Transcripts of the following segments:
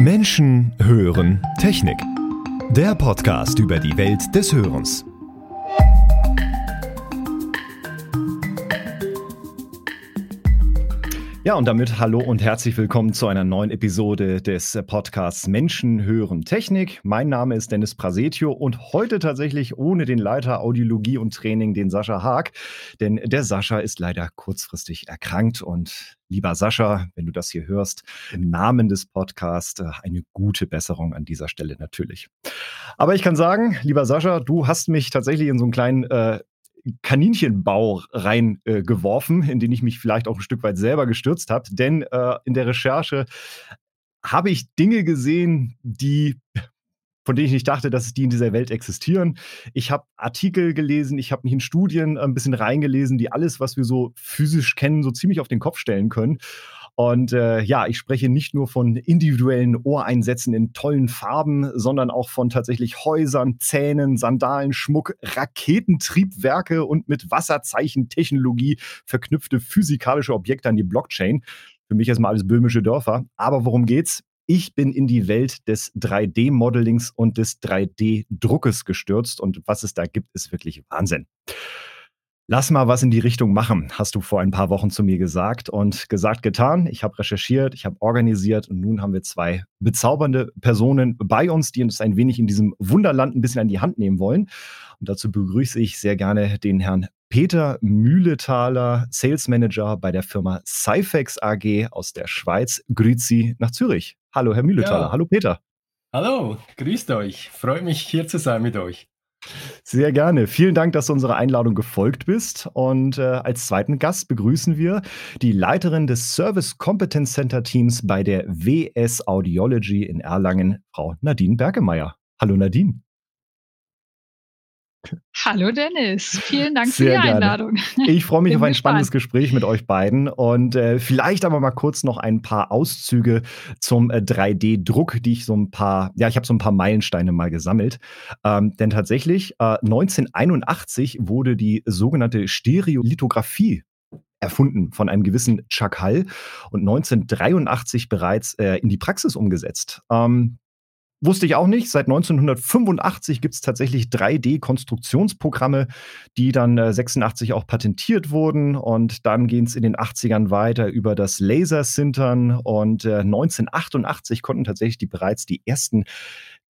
Menschen hören Technik. Der Podcast über die Welt des Hörens. Ja, und damit hallo und herzlich willkommen zu einer neuen Episode des Podcasts Menschen hören Technik. Mein Name ist Dennis Prasetio und heute tatsächlich ohne den Leiter Audiologie und Training, den Sascha Haag. Denn der Sascha ist leider kurzfristig erkrankt und lieber Sascha, wenn du das hier hörst, im Namen des Podcasts äh, eine gute Besserung an dieser Stelle natürlich. Aber ich kann sagen, lieber Sascha, du hast mich tatsächlich in so einen kleinen äh, Kaninchenbau reingeworfen, äh, in den ich mich vielleicht auch ein Stück weit selber gestürzt habe. Denn äh, in der Recherche habe ich Dinge gesehen, die von denen ich nicht dachte, dass die in dieser Welt existieren. Ich habe Artikel gelesen, ich habe mich in Studien ein bisschen reingelesen, die alles, was wir so physisch kennen, so ziemlich auf den Kopf stellen können. Und äh, ja, ich spreche nicht nur von individuellen Ohreinsätzen in tollen Farben, sondern auch von tatsächlich Häusern, Zähnen, Sandalen, Schmuck, Raketentriebwerke und mit Wasserzeichentechnologie verknüpfte physikalische Objekte an die Blockchain. Für mich erstmal alles böhmische Dörfer. Aber worum geht's? Ich bin in die Welt des 3D-Modellings und des 3D-Druckes gestürzt und was es da gibt, ist wirklich Wahnsinn. Lass mal was in die Richtung machen, hast du vor ein paar Wochen zu mir gesagt. Und gesagt, getan. Ich habe recherchiert, ich habe organisiert und nun haben wir zwei bezaubernde Personen bei uns, die uns ein wenig in diesem Wunderland ein bisschen an die Hand nehmen wollen. Und dazu begrüße ich sehr gerne den Herrn Peter Mühletaler, Sales Manager bei der Firma Cyfex AG aus der Schweiz. Grüezi nach Zürich. Hallo, Herr Mühletaler. Ja. Hallo, Peter. Hallo, grüßt euch. Freut mich, hier zu sein mit euch. Sehr gerne. Vielen Dank, dass du unserer Einladung gefolgt bist. Und äh, als zweiten Gast begrüßen wir die Leiterin des Service Competence Center Teams bei der WS Audiology in Erlangen, Frau Nadine Bergemeier. Hallo Nadine. Hallo Dennis, vielen Dank Sehr für die gerne. Einladung. Ich freue mich auf ein gespannt. spannendes Gespräch mit euch beiden und äh, vielleicht aber mal kurz noch ein paar Auszüge zum äh, 3D-Druck, die ich so ein paar, ja, ich habe so ein paar Meilensteine mal gesammelt. Ähm, denn tatsächlich, äh, 1981 wurde die sogenannte Stereolithografie erfunden von einem gewissen Chuck Hull und 1983 bereits äh, in die Praxis umgesetzt. Ähm, Wusste ich auch nicht. Seit 1985 gibt es tatsächlich 3D-Konstruktionsprogramme, die dann äh, 86 auch patentiert wurden. Und dann ging es in den 80ern weiter über das Lasersintern. Und äh, 1988 konnten tatsächlich die bereits die ersten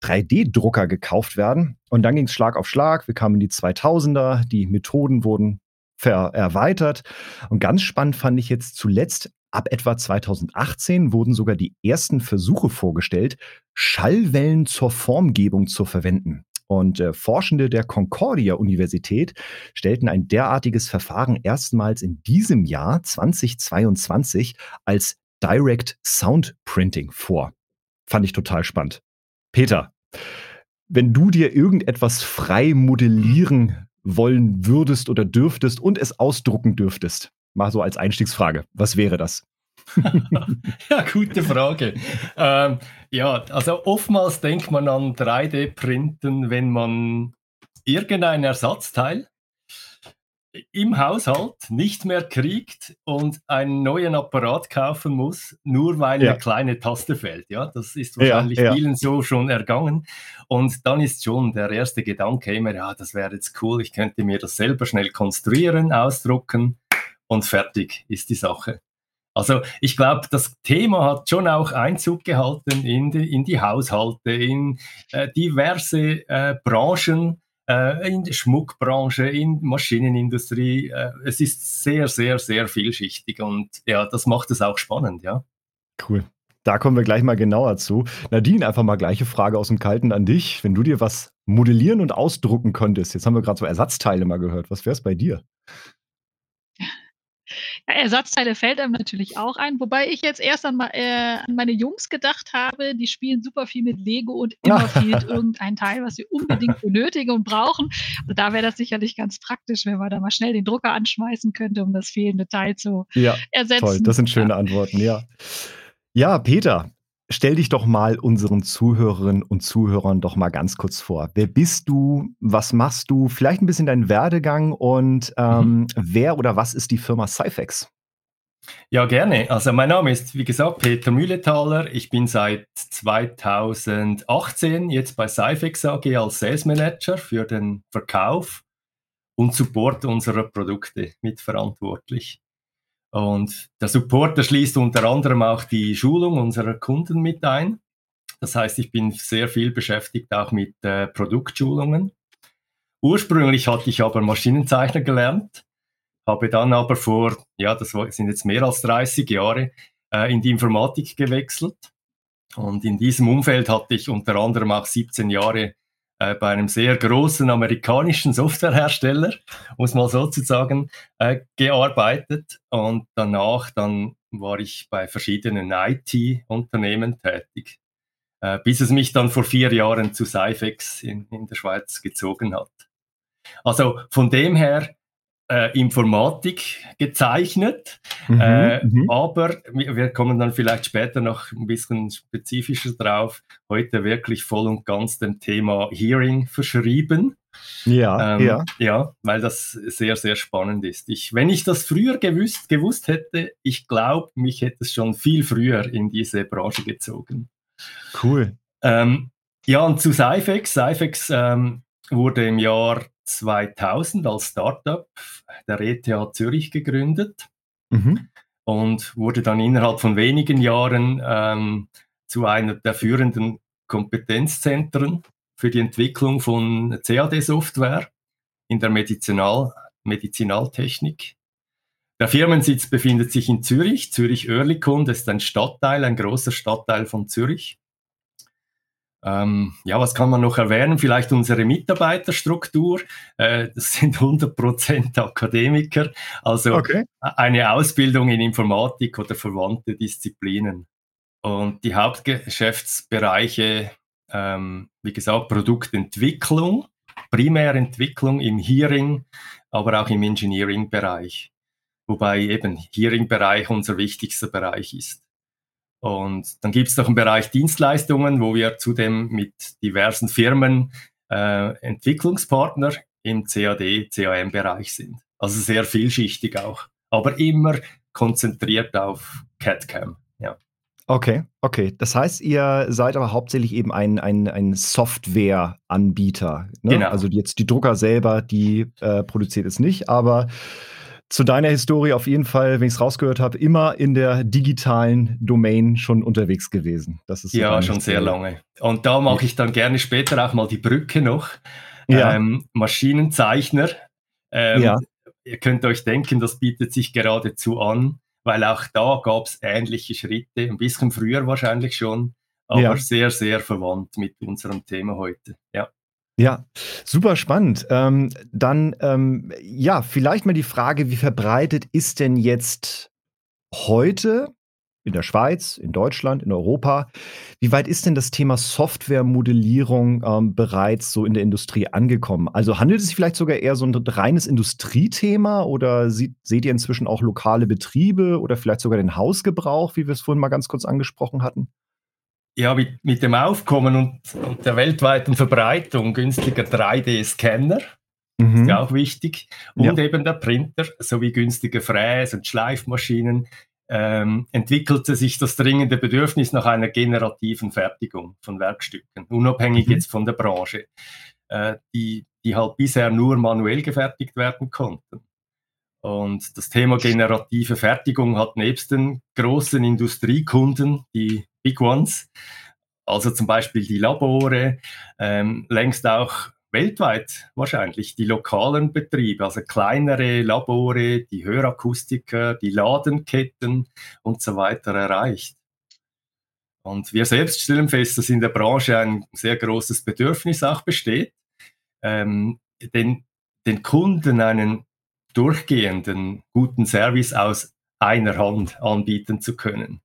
3D-Drucker gekauft werden. Und dann ging es Schlag auf Schlag. Wir kamen in die 2000er. Die Methoden wurden erweitert. Und ganz spannend fand ich jetzt zuletzt Ab etwa 2018 wurden sogar die ersten Versuche vorgestellt, Schallwellen zur Formgebung zu verwenden. Und äh, Forschende der Concordia Universität stellten ein derartiges Verfahren erstmals in diesem Jahr 2022 als Direct Sound Printing vor. Fand ich total spannend. Peter, wenn du dir irgendetwas frei modellieren wollen würdest oder dürftest und es ausdrucken dürftest, Mal so als Einstiegsfrage. Was wäre das? ja, gute Frage. Ähm, ja, also oftmals denkt man an 3D-Printen, wenn man irgendein Ersatzteil im Haushalt nicht mehr kriegt und einen neuen Apparat kaufen muss, nur weil ja. eine kleine Taste fällt. Ja, das ist wahrscheinlich ja, ja. vielen so schon ergangen. Und dann ist schon der erste Gedanke immer, ja, das wäre jetzt cool, ich könnte mir das selber schnell konstruieren, ausdrucken und fertig ist die Sache. Also ich glaube, das Thema hat schon auch Einzug gehalten in die, in die Haushalte, in äh, diverse äh, Branchen, äh, in der Schmuckbranche, in Maschinenindustrie. Äh, es ist sehr, sehr, sehr vielschichtig und ja, das macht es auch spannend, ja. Cool. Da kommen wir gleich mal genauer zu. Nadine, einfach mal gleiche Frage aus dem Kalten an dich. Wenn du dir was modellieren und ausdrucken könntest, jetzt haben wir gerade so Ersatzteile mal gehört, was wäre es bei dir? Ja, Ersatzteile fällt einem natürlich auch ein, wobei ich jetzt erst an, äh, an meine Jungs gedacht habe, die spielen super viel mit Lego und immer fehlt irgendein Teil, was sie unbedingt benötigen und brauchen. Also da wäre das sicherlich ganz praktisch, wenn man da mal schnell den Drucker anschmeißen könnte, um das fehlende Teil zu ja, ersetzen. Toll, das sind schöne ja. Antworten, ja. Ja, Peter, Stell dich doch mal unseren Zuhörerinnen und Zuhörern doch mal ganz kurz vor. Wer bist du? Was machst du? Vielleicht ein bisschen deinen Werdegang und ähm, mhm. wer oder was ist die Firma Cyfex? Ja, gerne. Also mein Name ist, wie gesagt, Peter Mühletaler. Ich bin seit 2018 jetzt bei Cyfex AG als Sales Manager für den Verkauf und Support unserer Produkte mitverantwortlich. Und der Support, der schließt unter anderem auch die Schulung unserer Kunden mit ein. Das heißt, ich bin sehr viel beschäftigt auch mit äh, Produktschulungen. Ursprünglich hatte ich aber Maschinenzeichner gelernt habe dann aber vor, ja, das sind jetzt mehr als 30 Jahre, äh, in die Informatik gewechselt. Und in diesem Umfeld hatte ich unter anderem auch 17 Jahre äh, bei einem sehr großen amerikanischen Softwarehersteller, muss mal sozusagen, äh, gearbeitet. Und danach dann war ich bei verschiedenen IT-Unternehmen tätig, äh, bis es mich dann vor vier Jahren zu Cyfex in, in der Schweiz gezogen hat. Also von dem her äh, Informatik gezeichnet, mhm, äh, mhm. aber wir kommen dann vielleicht später noch ein bisschen spezifischer drauf. Heute wirklich voll und ganz dem Thema Hearing verschrieben. Ja, ähm, ja. Ja, weil das sehr, sehr spannend ist. Ich, wenn ich das früher gewusst, gewusst hätte, ich glaube, mich hätte es schon viel früher in diese Branche gezogen. Cool. Ähm, ja, und zu Cyfex. Cyfex ähm, wurde im Jahr 2000 als Startup der ETH Zürich gegründet mhm. und wurde dann innerhalb von wenigen Jahren ähm, zu einer der führenden Kompetenzzentren für die Entwicklung von CAD-Software in der Medizinal Medizinaltechnik. Der Firmensitz befindet sich in Zürich, Zürich-Oerlikon, ist ein Stadtteil, ein großer Stadtteil von Zürich. Ähm, ja, was kann man noch erwähnen? Vielleicht unsere Mitarbeiterstruktur. Äh, das sind 100% Akademiker, also okay. eine Ausbildung in Informatik oder verwandte Disziplinen. Und die Hauptgeschäftsbereiche, ähm, wie gesagt, Produktentwicklung, Primärentwicklung im Hearing, aber auch im Engineering-Bereich. Wobei eben Hearing-Bereich unser wichtigster Bereich ist. Und dann gibt es noch einen Bereich Dienstleistungen, wo wir zudem mit diversen Firmen äh, Entwicklungspartner im CAD, CAM-Bereich sind. Also sehr vielschichtig auch, aber immer konzentriert auf CAD-CAM. Ja. Okay, okay. Das heißt, ihr seid aber hauptsächlich eben ein, ein, ein Software-Anbieter. Ne? Genau. Also jetzt die Drucker selber, die äh, produziert es nicht, aber zu deiner Historie auf jeden Fall, wenn ich es rausgehört habe, immer in der digitalen Domain schon unterwegs gewesen. Das ist ja, schon sehr lange. Und da mache ich dann gerne später auch mal die Brücke noch. Ja. Ähm, Maschinenzeichner. Ähm, ja. Ihr könnt euch denken, das bietet sich geradezu an, weil auch da gab es ähnliche Schritte, ein bisschen früher wahrscheinlich schon, aber ja. sehr, sehr verwandt mit unserem Thema heute. Ja. Ja, super spannend. Ähm, dann, ähm, ja, vielleicht mal die Frage, wie verbreitet ist denn jetzt heute in der Schweiz, in Deutschland, in Europa, wie weit ist denn das Thema Softwaremodellierung ähm, bereits so in der Industrie angekommen? Also handelt es sich vielleicht sogar eher so ein reines Industriethema oder sieht, seht ihr inzwischen auch lokale Betriebe oder vielleicht sogar den Hausgebrauch, wie wir es vorhin mal ganz kurz angesprochen hatten? Ja, mit, mit dem Aufkommen und, und, der weltweiten Verbreitung günstiger 3D-Scanner, mhm. ist ja auch wichtig, und ja. eben der Printer sowie günstige Fräs- und Schleifmaschinen, ähm, entwickelte sich das dringende Bedürfnis nach einer generativen Fertigung von Werkstücken, unabhängig mhm. jetzt von der Branche, äh, die, die halt bisher nur manuell gefertigt werden konnten. Und das Thema generative Fertigung hat nebst den großen Industriekunden, die Big Ones, also zum Beispiel die Labore, ähm, längst auch weltweit wahrscheinlich die lokalen Betriebe, also kleinere Labore, die Hörakustiker, die Ladenketten und so weiter erreicht. Und wir selbst stellen fest, dass in der Branche ein sehr großes Bedürfnis auch besteht, ähm, den, den Kunden einen durchgehenden guten Service aus einer Hand anbieten zu können.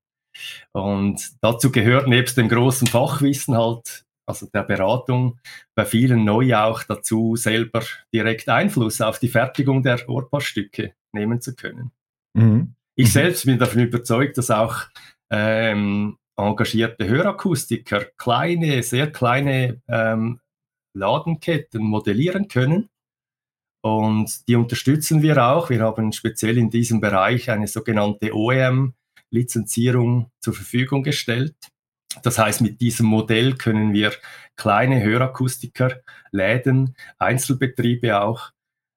Und dazu gehört nebst dem großen Fachwissen halt, also der Beratung, bei vielen neu auch dazu, selber direkt Einfluss auf die Fertigung der Ohrpassstücke nehmen zu können. Mhm. Ich mhm. selbst bin davon überzeugt, dass auch ähm, engagierte Hörakustiker kleine, sehr kleine ähm, Ladenketten modellieren können Und die unterstützen wir auch. Wir haben speziell in diesem Bereich eine sogenannte OEM-Lizenzierung zur Verfügung gestellt. Das heißt, mit diesem Modell können wir kleine Hörakustiker, Läden, Einzelbetriebe auch,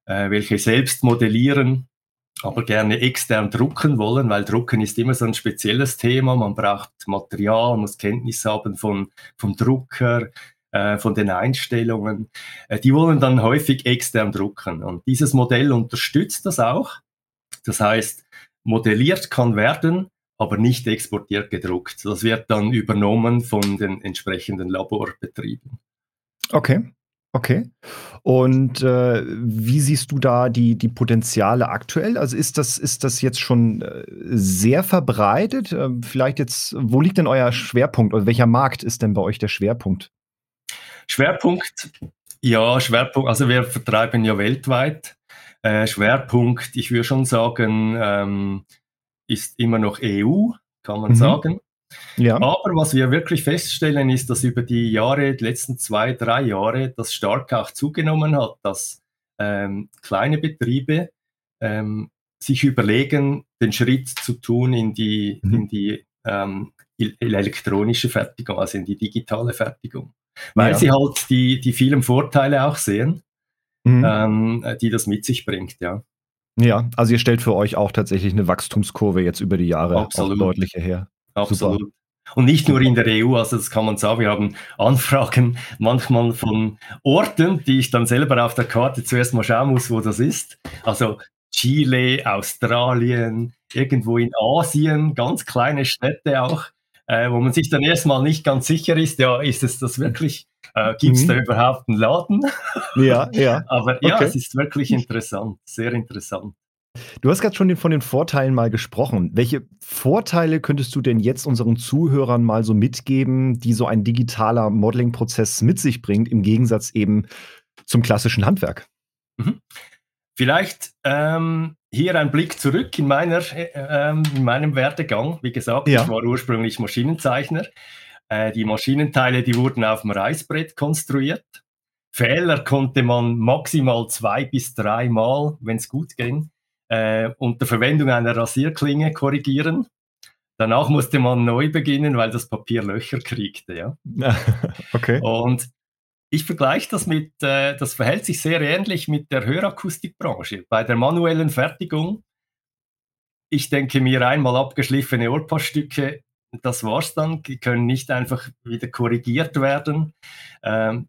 äh, welche selbst modellieren, aber gerne extern drucken wollen, weil Drucken ist immer so ein spezielles Thema. Man braucht Material, muss Kenntnis haben von, vom Drucker, äh, von den Einstellungen. Äh, die wollen dann häufig extern drucken. Und dieses Modell unterstützt das auch. Das heißt, modelliert kann werden, aber nicht exportiert gedruckt. Das wird dann übernommen von den entsprechenden Laborbetrieben. Okay. Okay. Und äh, wie siehst du da die, die Potenziale aktuell? Also ist das, ist das jetzt schon äh, sehr verbreitet? Äh, vielleicht jetzt, wo liegt denn euer Schwerpunkt oder welcher Markt ist denn bei euch der Schwerpunkt? Schwerpunkt, ja, Schwerpunkt, also wir vertreiben ja weltweit. Äh, Schwerpunkt, ich würde schon sagen, ähm, ist immer noch EU, kann man mhm. sagen. Ja. Aber was wir wirklich feststellen, ist, dass über die Jahre, die letzten zwei, drei Jahre, das stark auch zugenommen hat, dass ähm, kleine Betriebe ähm, sich überlegen, den Schritt zu tun in die, mhm. in die ähm, elektronische Fertigung, also in die digitale Fertigung. Weil ja. sie halt die, die vielen Vorteile auch sehen, mhm. ähm, die das mit sich bringt, ja. Ja, also ihr stellt für euch auch tatsächlich eine Wachstumskurve jetzt über die Jahre Absolut. deutlicher her. Absolut. Super. Und nicht nur in der EU, also das kann man sagen, wir haben Anfragen manchmal von Orten, die ich dann selber auf der Karte zuerst mal schauen muss, wo das ist. Also Chile, Australien, irgendwo in Asien, ganz kleine Städte auch, äh, wo man sich dann erstmal nicht ganz sicher ist, ja, ist es das wirklich? Äh, Gibt es mhm. da überhaupt einen Laden? Ja, ja. Aber ja, okay. es ist wirklich interessant, sehr interessant. Du hast gerade schon von den Vorteilen mal gesprochen. Welche Vorteile könntest du denn jetzt unseren Zuhörern mal so mitgeben, die so ein digitaler Modeling-Prozess mit sich bringt, im Gegensatz eben zum klassischen Handwerk? Mhm. Vielleicht ähm, hier ein Blick zurück in, meiner, äh, ähm, in meinem Werdegang. Wie gesagt, ja. ich war ursprünglich Maschinenzeichner. Äh, die Maschinenteile, die wurden auf dem Reißbrett konstruiert. Fehler konnte man maximal zwei bis drei Mal, wenn es gut ging, äh, unter Verwendung einer Rasierklinge korrigieren. Danach musste man neu beginnen, weil das Papier Löcher kriegte. Ja? okay. Und ich vergleiche das mit, äh, das verhält sich sehr ähnlich mit der Hörakustikbranche. Bei der manuellen Fertigung, ich denke mir einmal abgeschliffene Ohrpassstücke, das war's dann, die können nicht einfach wieder korrigiert werden. Ähm,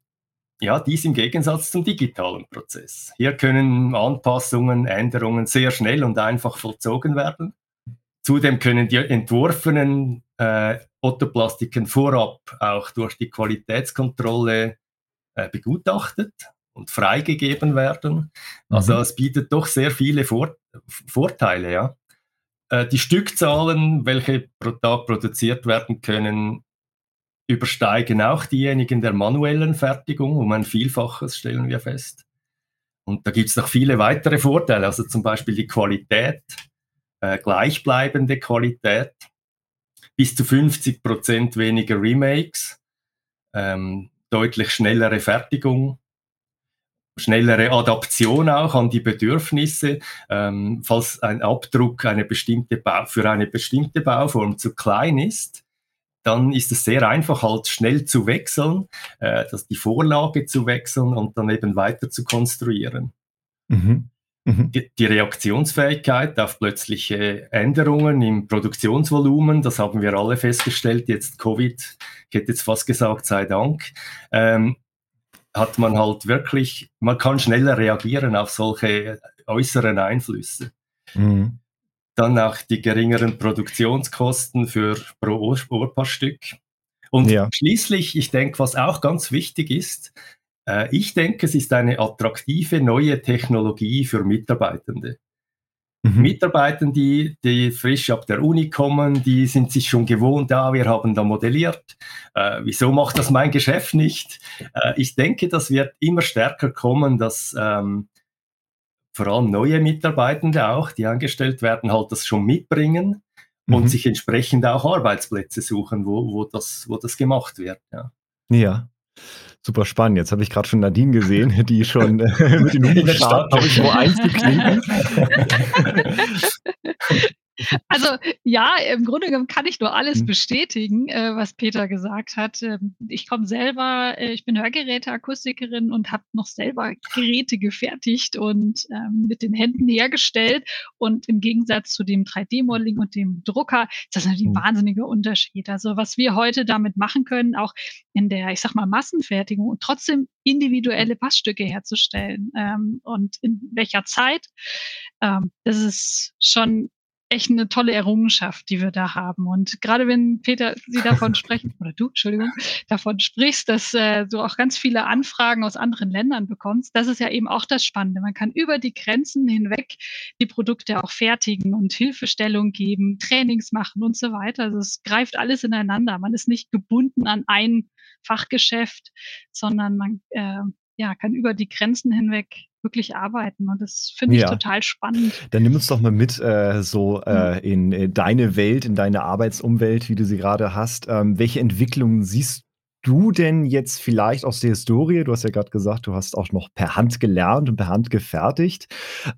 ja, dies im Gegensatz zum digitalen Prozess. Hier können Anpassungen, Änderungen sehr schnell und einfach vollzogen werden. Zudem können die entworfenen äh, Ottoplastiken vorab auch durch die Qualitätskontrolle äh, begutachtet und freigegeben werden. Also mhm. es bietet doch sehr viele Vor Vorteile. Ja. Äh, die Stückzahlen, welche pro Tag produziert werden können, übersteigen auch diejenigen der manuellen Fertigung um ein Vielfaches, stellen wir fest. Und da gibt es noch viele weitere Vorteile, also zum Beispiel die Qualität, äh, gleichbleibende Qualität, bis zu 50 Prozent weniger Remakes, ähm, deutlich schnellere Fertigung, schnellere Adaption auch an die Bedürfnisse, ähm, falls ein Abdruck eine bestimmte Bau, für eine bestimmte Bauform zu klein ist, dann ist es sehr einfach, halt schnell zu wechseln, äh, dass die Vorlage zu wechseln und dann eben weiter zu konstruieren. Mhm. Mhm. Die, die, Reaktionsfähigkeit auf plötzliche Änderungen im Produktionsvolumen, das haben wir alle festgestellt, jetzt Covid, ich hätte jetzt fast gesagt, sei Dank, ähm, hat man halt wirklich, man kann schneller reagieren auf solche äußeren Einflüsse. Mhm. Dann auch die geringeren Produktionskosten für pro Ohrpassstück. Und ja. schließlich, ich denke, was auch ganz wichtig ist, äh, ich denke, es ist eine attraktive neue Technologie für Mitarbeitende. Mhm. Mitarbeitende, die, die frisch ab der Uni kommen, die sind sich schon gewohnt, ja, wir haben da modelliert. Äh, wieso macht das mein Geschäft nicht? Äh, ich denke, das wird immer stärker kommen, dass ähm, vor allem neue Mitarbeitende auch, die angestellt werden, halt das schon mitbringen mhm. und sich entsprechend auch Arbeitsplätze suchen, wo, wo, das, wo das gemacht wird. Ja. ja. Super spannend. Jetzt habe ich gerade schon Nadine gesehen, die schon äh, mit den Hubschrauben habe ich wo eins geklingt. Also ja, im Grunde genommen kann ich nur alles hm. bestätigen, äh, was Peter gesagt hat. Ähm, ich komme selber, äh, ich bin Hörgeräteakustikerin und habe noch selber Geräte gefertigt und ähm, mit den Händen hergestellt. Und im Gegensatz zu dem 3D-Modeling und dem Drucker ist das natürlich ein hm. wahnsinniger Unterschied. Also was wir heute damit machen können, auch in der, ich sag mal, Massenfertigung und trotzdem individuelle Passstücke herzustellen ähm, und in welcher Zeit, ähm, das ist schon echt eine tolle Errungenschaft, die wir da haben. Und gerade wenn Peter Sie davon sprechen, oder du, Entschuldigung, davon sprichst, dass äh, du auch ganz viele Anfragen aus anderen Ländern bekommst, das ist ja eben auch das Spannende. Man kann über die Grenzen hinweg die Produkte auch fertigen und Hilfestellung geben, Trainings machen und so weiter. Also es greift alles ineinander. Man ist nicht gebunden an ein Fachgeschäft, sondern man äh, ja, kann über die Grenzen hinweg wirklich arbeiten. Und das finde ich ja. total spannend. Dann nimm uns doch mal mit äh, so äh, mhm. in äh, deine Welt, in deine Arbeitsumwelt, wie du sie gerade hast. Ähm, welche Entwicklungen siehst du denn jetzt vielleicht aus der Historie? Du hast ja gerade gesagt, du hast auch noch per Hand gelernt und per Hand gefertigt.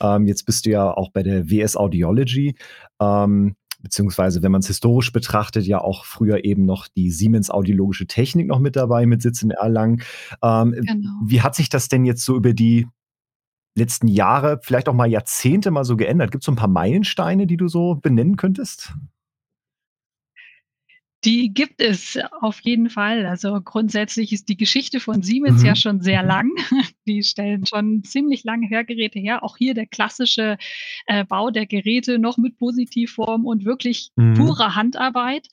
Ähm, jetzt bist du ja auch bei der WS Audiology. Ähm, beziehungsweise wenn man es historisch betrachtet, ja auch früher eben noch die Siemens Audiologische Technik noch mit dabei, mit Sitz in Erlangen. Ähm, genau. Wie hat sich das denn jetzt so über die letzten Jahre, vielleicht auch mal Jahrzehnte mal so geändert? Gibt es so ein paar Meilensteine, die du so benennen könntest? Die gibt es auf jeden Fall. Also grundsätzlich ist die Geschichte von Siemens mhm. ja schon sehr mhm. lang. Die stellen schon ziemlich lange Hörgeräte her. Auch hier der klassische äh, Bau der Geräte noch mit Positivform und wirklich mhm. purer Handarbeit.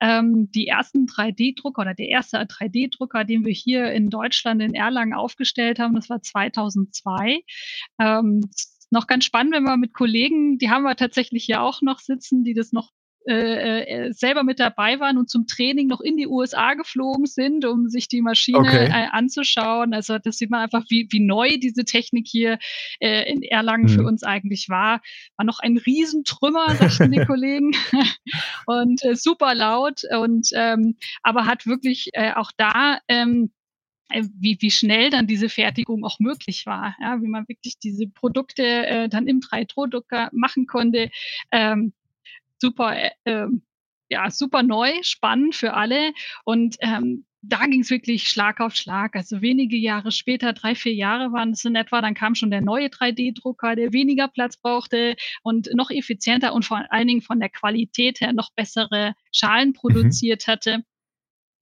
Ähm, die ersten 3D-Drucker oder der erste 3D-Drucker, den wir hier in Deutschland in Erlangen aufgestellt haben, das war 2002. Ähm, noch ganz spannend, wenn wir mit Kollegen, die haben wir tatsächlich hier auch noch sitzen, die das noch äh, äh, selber mit dabei waren und zum Training noch in die USA geflogen sind, um sich die Maschine okay. äh, anzuschauen. Also das sieht man einfach, wie, wie neu diese Technik hier äh, in Erlangen mhm. für uns eigentlich war. War noch ein Riesentrümmer, sagten die Kollegen. und äh, super laut und ähm, aber hat wirklich äh, auch da ähm, äh, wie, wie schnell dann diese Fertigung auch möglich war, ja, wie man wirklich diese Produkte äh, dann im 3D-Drucker machen konnte. Ähm, super, äh, ähm, ja, super neu, spannend für alle. Und ähm, da ging es wirklich Schlag auf Schlag. Also wenige Jahre später, drei, vier Jahre waren es in etwa, dann kam schon der neue 3D-Drucker, der weniger Platz brauchte und noch effizienter und vor allen Dingen von der Qualität her noch bessere Schalen mhm. produziert mhm. hatte.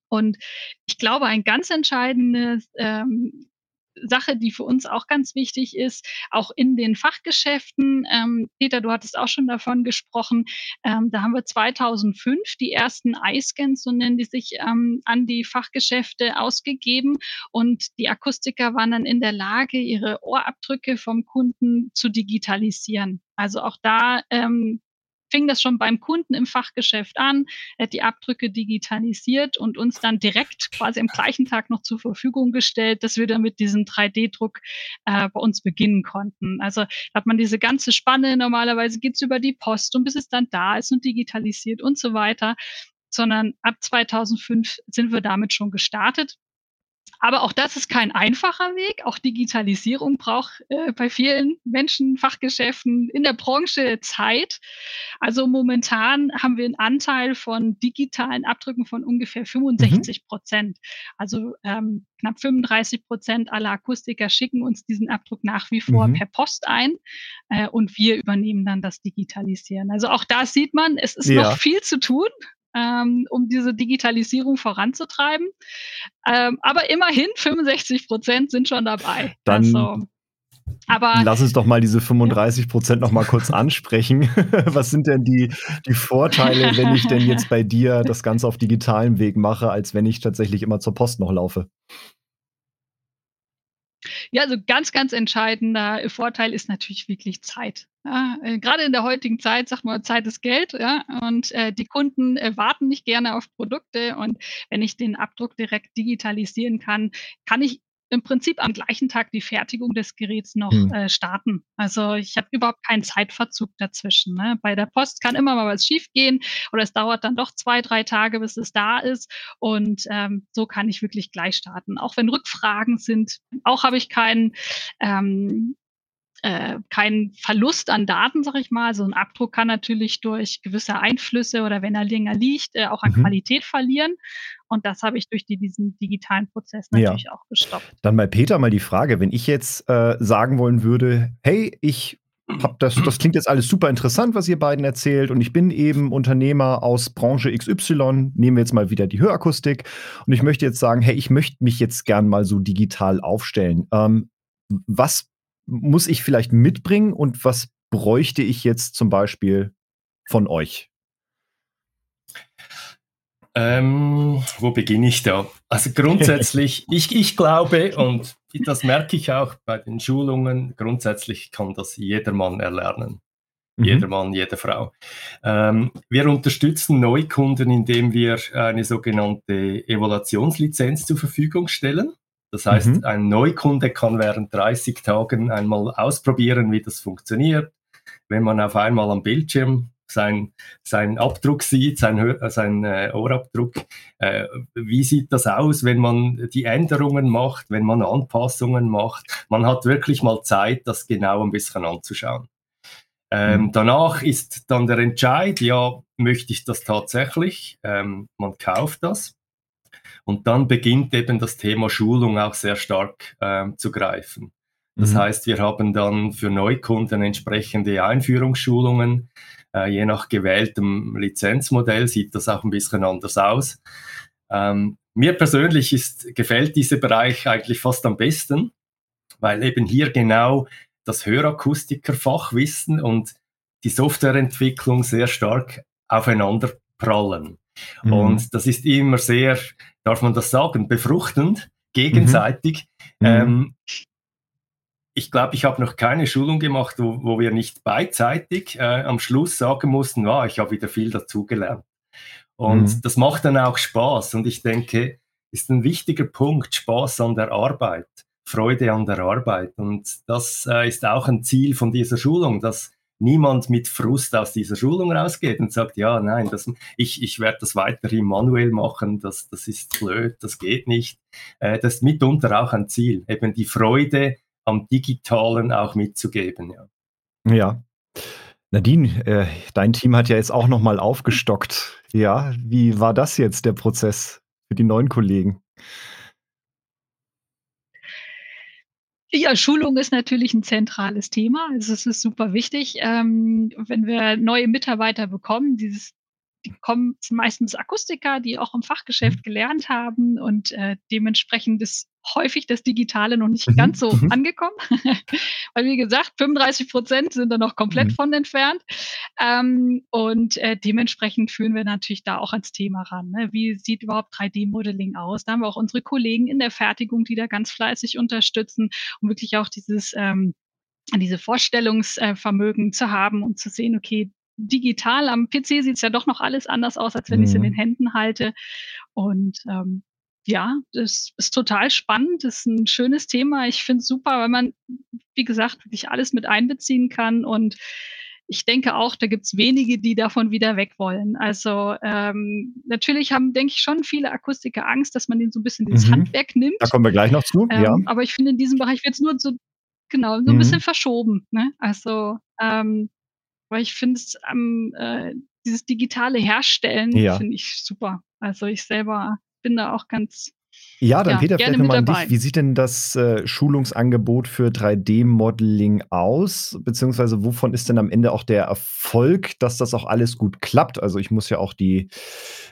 Und ich glaube, ein ganz entscheidendes ähm, Sache, die für uns auch ganz wichtig ist, auch in den Fachgeschäften. Ähm, Peter, du hattest auch schon davon gesprochen. Ähm, da haben wir 2005 die ersten iScans, so nennen die sich, ähm, an die Fachgeschäfte ausgegeben. Und die Akustiker waren dann in der Lage, ihre Ohrabdrücke vom Kunden zu digitalisieren. Also auch da ähm, fing das schon beim Kunden im Fachgeschäft an, er hat die Abdrücke digitalisiert und uns dann direkt quasi am gleichen Tag noch zur Verfügung gestellt, dass wir dann mit diesem 3D-Druck äh, bei uns beginnen konnten. Also hat man diese ganze Spanne, normalerweise geht's über die Post und bis es dann da ist und digitalisiert und so weiter sondern ab 2005 sind wir damit schon gestartet. Aber auch das ist kein einfacher Weg. Auch Digitalisierung braucht äh, bei vielen Menschen, Fachgeschäften in der Branche Zeit. Also momentan haben wir einen Anteil von digitalen Abdrücken von ungefähr 65 mhm. Prozent. Mhm. Also ähm, knapp 35 Prozent aller Akustiker schicken uns diesen Abdruck nach wie vor mhm. per Post ein äh, und wir übernehmen dann das Digitalisieren. Also auch da sieht man, es ist ja. noch viel zu tun ähm, um diese Digitalisierung voranzutreiben. Ähm, aber immerhin 65 Prozent sind schon dabei. Dann also, aber, Lass uns doch mal diese 35 Prozent noch mal kurz ansprechen. Was sind denn die, die Vorteile, wenn ich denn jetzt bei dir das Ganze auf digitalem Weg mache, als wenn ich tatsächlich immer zur Post noch laufe? Ja, also ganz, ganz entscheidender Vorteil ist natürlich wirklich Zeit. Ja, äh, gerade in der heutigen Zeit sagt man, Zeit ist Geld, ja, und äh, die Kunden äh, warten nicht gerne auf Produkte und wenn ich den Abdruck direkt digitalisieren kann, kann ich im Prinzip am gleichen Tag die Fertigung des Geräts noch hm. äh, starten. Also ich habe überhaupt keinen Zeitverzug dazwischen. Ne? Bei der Post kann immer mal was schiefgehen oder es dauert dann doch zwei, drei Tage, bis es da ist. Und ähm, so kann ich wirklich gleich starten. Auch wenn Rückfragen sind, auch habe ich keinen ähm, äh, kein Verlust an Daten, sag ich mal. So ein Abdruck kann natürlich durch gewisse Einflüsse oder wenn er länger liegt, äh, auch an mhm. Qualität verlieren. Und das habe ich durch die, diesen digitalen Prozess natürlich ja. auch gestoppt. Dann bei Peter mal die Frage, wenn ich jetzt äh, sagen wollen würde, hey, ich hab das, das klingt jetzt alles super interessant, was ihr beiden erzählt. Und ich bin eben Unternehmer aus Branche XY. Nehmen wir jetzt mal wieder die Hörakustik. Und ich möchte jetzt sagen, hey, ich möchte mich jetzt gern mal so digital aufstellen. Ähm, was muss ich vielleicht mitbringen und was bräuchte ich jetzt zum Beispiel von euch? Ähm, wo beginne ich da? Also grundsätzlich, ich, ich glaube, und das merke ich auch bei den Schulungen, grundsätzlich kann das jeder Mann erlernen. Mhm. Jeder Mann, jede Frau. Ähm, wir unterstützen Neukunden, indem wir eine sogenannte Evaluationslizenz zur Verfügung stellen. Das heißt, mhm. ein Neukunde kann während 30 Tagen einmal ausprobieren, wie das funktioniert. Wenn man auf einmal am Bildschirm sein, sein Abdruck sieht, sein, äh, sein äh, Ohrabdruck, äh, wie sieht das aus, wenn man die Änderungen macht, wenn man Anpassungen macht. Man hat wirklich mal Zeit, das genau ein bisschen anzuschauen. Ähm, mhm. Danach ist dann der Entscheid, ja, möchte ich das tatsächlich? Ähm, man kauft das. Und dann beginnt eben das Thema Schulung auch sehr stark ähm, zu greifen. Das mhm. heißt, wir haben dann für Neukunden entsprechende Einführungsschulungen. Äh, je nach gewähltem Lizenzmodell sieht das auch ein bisschen anders aus. Ähm, mir persönlich ist, gefällt dieser Bereich eigentlich fast am besten, weil eben hier genau das Hörakustiker-Fachwissen und die Softwareentwicklung sehr stark aufeinander prallen. Mhm. Und das ist immer sehr darf man das sagen, befruchtend, gegenseitig. Mhm. Ähm, ich glaube, ich habe noch keine Schulung gemacht, wo, wo wir nicht beidseitig äh, am Schluss sagen mussten, ah, ich habe wieder viel dazugelernt. Und mhm. das macht dann auch Spaß. Und ich denke, ist ein wichtiger Punkt, Spaß an der Arbeit, Freude an der Arbeit. Und das äh, ist auch ein Ziel von dieser Schulung, dass niemand mit Frust aus dieser Schulung rausgeht und sagt, ja, nein, das, ich, ich werde das weiterhin manuell machen, das, das ist blöd, das geht nicht. Äh, das ist mitunter auch ein Ziel, eben die Freude am Digitalen auch mitzugeben. Ja. ja. Nadine, äh, dein Team hat ja jetzt auch nochmal aufgestockt. Ja, wie war das jetzt, der Prozess für die neuen Kollegen? Ja, Schulung ist natürlich ein zentrales Thema. Also, es ist super wichtig, ähm, wenn wir neue Mitarbeiter bekommen, dieses die kommen meistens Akustiker, die auch im Fachgeschäft mhm. gelernt haben und äh, dementsprechend ist häufig das Digitale noch nicht mhm. ganz so mhm. angekommen. Weil, wie gesagt, 35 Prozent sind da noch komplett mhm. von entfernt. Ähm, und äh, dementsprechend führen wir natürlich da auch ans Thema ran. Ne? Wie sieht überhaupt 3D-Modeling aus? Da haben wir auch unsere Kollegen in der Fertigung, die da ganz fleißig unterstützen, um wirklich auch dieses ähm, diese Vorstellungsvermögen zu haben und zu sehen, okay, digital am PC sieht es ja doch noch alles anders aus, als wenn mhm. ich es in den Händen halte. Und ähm, ja, das ist total spannend. Das ist ein schönes Thema. Ich finde es super, weil man, wie gesagt, wirklich alles mit einbeziehen kann. Und ich denke auch, da gibt es wenige, die davon wieder weg wollen. Also ähm, natürlich haben, denke ich, schon viele Akustiker Angst, dass man ihnen so ein bisschen dieses mhm. Handwerk nimmt. Da kommen wir gleich noch zu. Ähm, ja. Aber ich finde, in diesem Bereich wird es nur so, genau, so ein mhm. bisschen verschoben. Ne? Also, ähm, weil ich finde es ähm, äh, dieses digitale Herstellen ja. finde ich super. Also ich selber bin da auch ganz ja, dann ja, Peter, vielleicht nochmal an dich. Wie sieht denn das äh, Schulungsangebot für 3D-Modeling aus? Beziehungsweise wovon ist denn am Ende auch der Erfolg, dass das auch alles gut klappt? Also ich muss ja auch die,